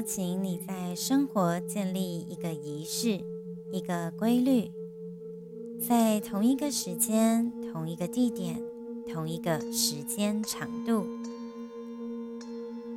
邀请你在生活建立一个仪式，一个规律，在同一个时间、同一个地点、同一个时间长度。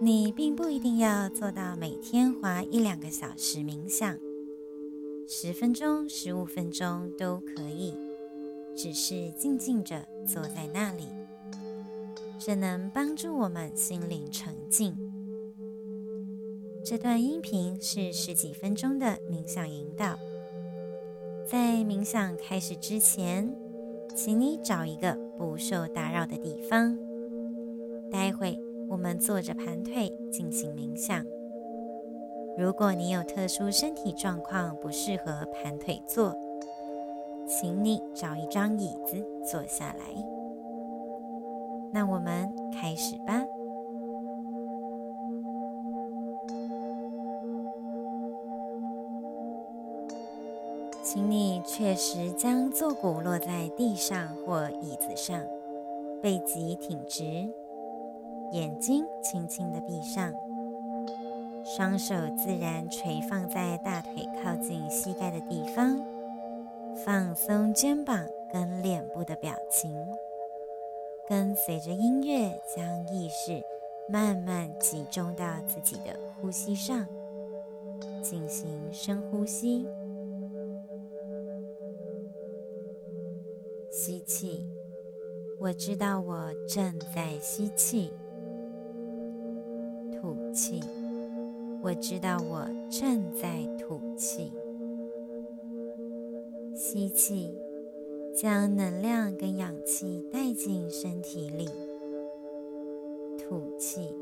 你并不一定要做到每天花一两个小时冥想，十分钟、十五分钟都可以，只是静静着坐在那里，这能帮助我们心灵沉静。这段音频是十几分钟的冥想引导。在冥想开始之前，请你找一个不受打扰的地方。待会我们坐着盘腿进行冥想。如果你有特殊身体状况不适合盘腿坐，请你找一张椅子坐下来。那我们开始吧。请你确实将坐骨落在地上或椅子上，背脊挺直，眼睛轻轻地闭上，双手自然垂放在大腿靠近膝盖的地方，放松肩膀跟脸部的表情，跟随着音乐将意识慢慢集中到自己的呼吸上，进行深呼吸。吸我知道我正在吸气；吐气，我知道我正在吐气。吸气，将能量跟氧气带进身体里；吐气，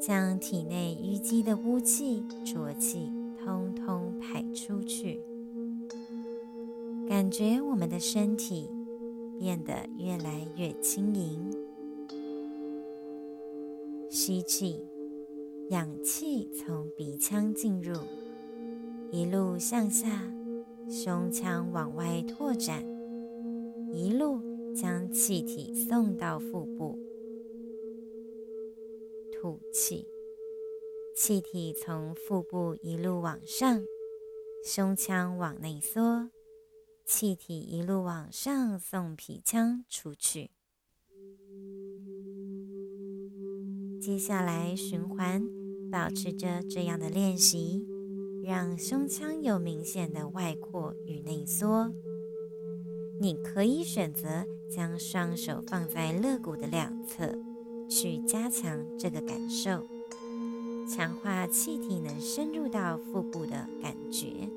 将体内淤积的污气、浊气通通排出去。感觉我们的身体。变得越来越轻盈。吸气，氧气从鼻腔进入，一路向下，胸腔往外拓展，一路将气体送到腹部。吐气，气体从腹部一路往上，胸腔往内缩。气体一路往上送皮腔出去，接下来循环，保持着这样的练习，让胸腔有明显的外扩与内缩。你可以选择将双手放在肋骨的两侧，去加强这个感受，强化气体能深入到腹部的感觉。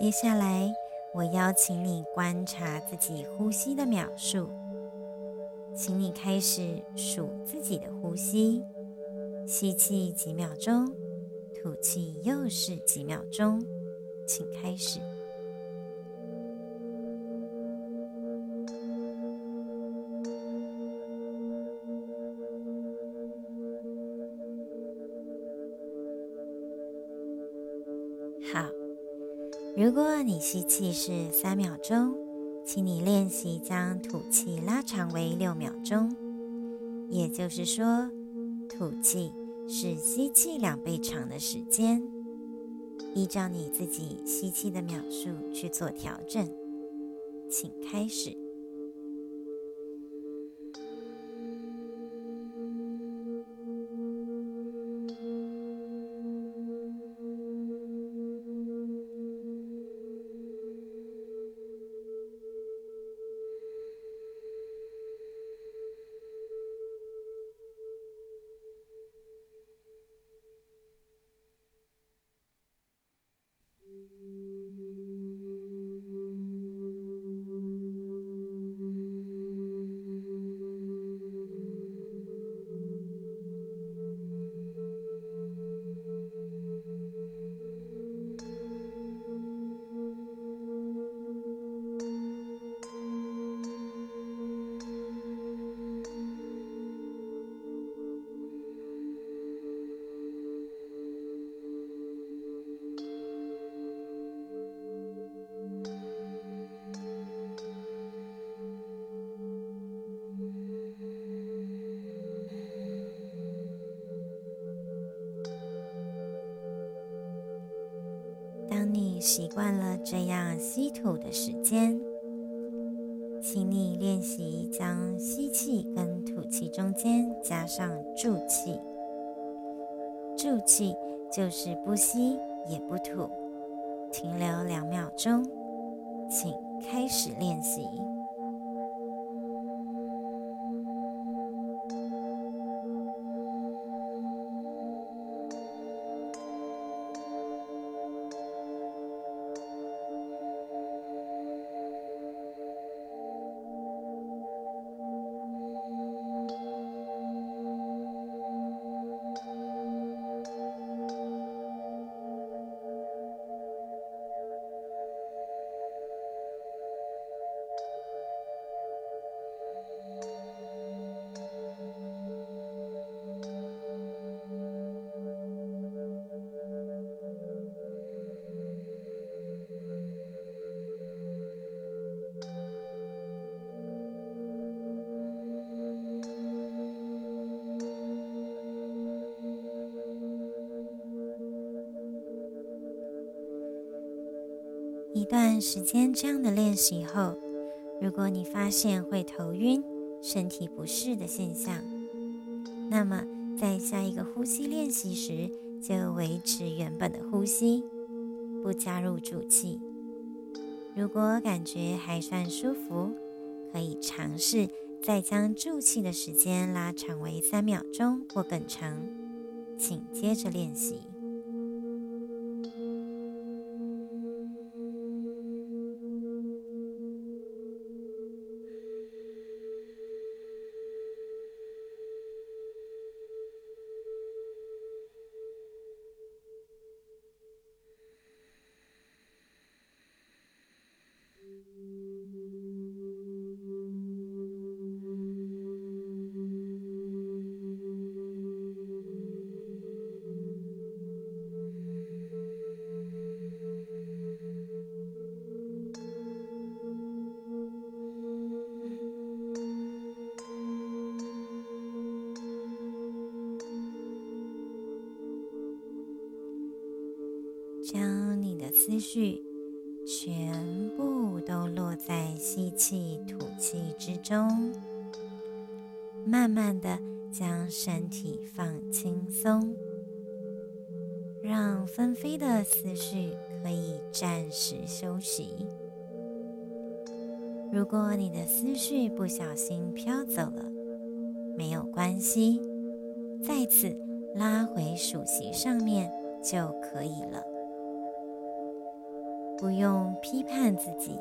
接下来，我邀请你观察自己呼吸的秒数，请你开始数自己的呼吸，吸气几秒钟，吐气又是几秒钟，请开始。如果你吸气是三秒钟，请你练习将吐气拉长为六秒钟，也就是说，吐气是吸气两倍长的时间。依照你自己吸气的秒数去做调整，请开始。习惯了这样吸吐的时间，请你练习将吸气跟吐气中间加上住气。住气就是不吸也不吐，停留两秒钟，请开始练习。一段时间这样的练习后，如果你发现会头晕、身体不适的现象，那么在下一个呼吸练习时就维持原本的呼吸，不加入助气。如果感觉还算舒服，可以尝试再将助气的时间拉长为三秒钟或更长。请接着练习。将你的思绪全部都落在吸气、吐气之中，慢慢的将身体放轻松，让纷飞的思绪可以暂时休息。如果你的思绪不小心飘走了，没有关系，再次拉回数息上面就可以了。不用批判自己，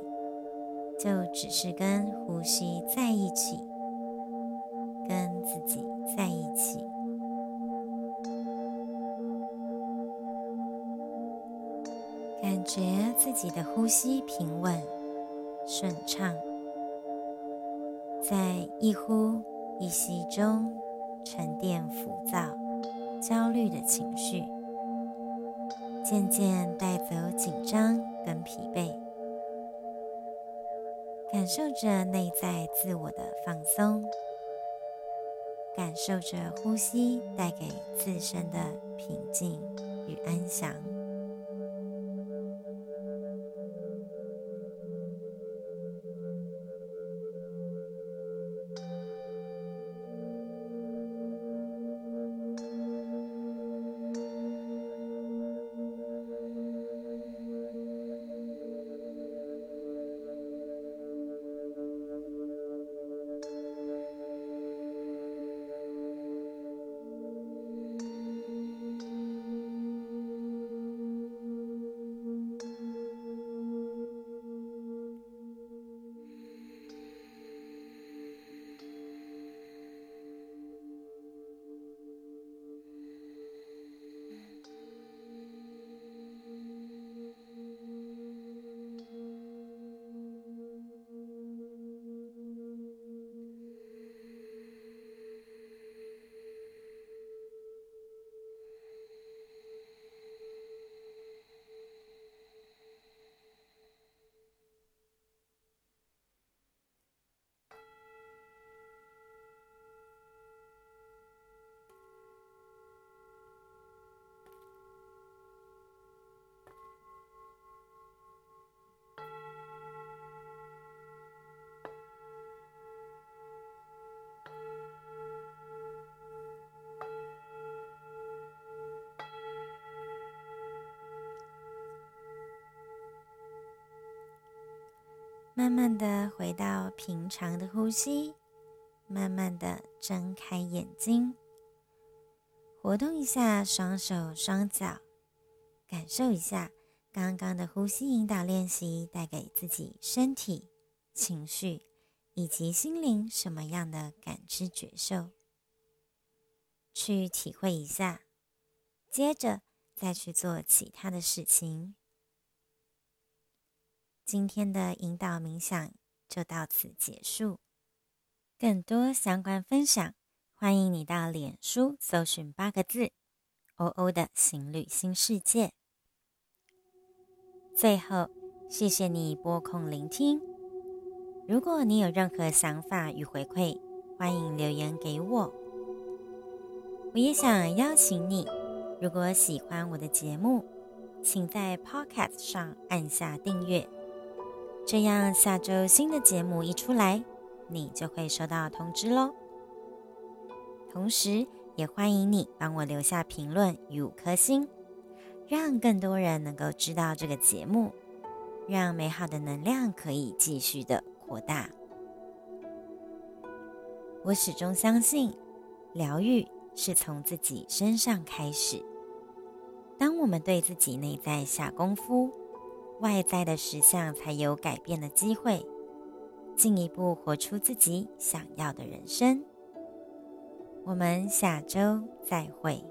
就只是跟呼吸在一起，跟自己在一起，感觉自己的呼吸平稳、顺畅，在一呼一吸中沉淀浮躁、焦虑的情绪。渐渐带走紧张跟疲惫，感受着内在自我的放松，感受着呼吸带给自身的平静与安详。慢慢的回到平常的呼吸，慢慢的睁开眼睛，活动一下双手双脚，感受一下刚刚的呼吸引导练习带给自己身体、情绪以及心灵什么样的感知觉受，去体会一下，接着再去做其他的事情。今天的引导冥想就到此结束。更多相关分享，欢迎你到脸书搜寻八个字“欧欧的行旅新世界”。最后，谢谢你拨空聆听。如果你有任何想法与回馈，欢迎留言给我。我也想邀请你，如果喜欢我的节目，请在 Podcast 上按下订阅。这样，下周新的节目一出来，你就会收到通知喽。同时，也欢迎你帮我留下评论与五颗星，让更多人能够知道这个节目，让美好的能量可以继续的扩大。我始终相信，疗愈是从自己身上开始。当我们对自己内在下功夫，外在的实相才有改变的机会，进一步活出自己想要的人生。我们下周再会。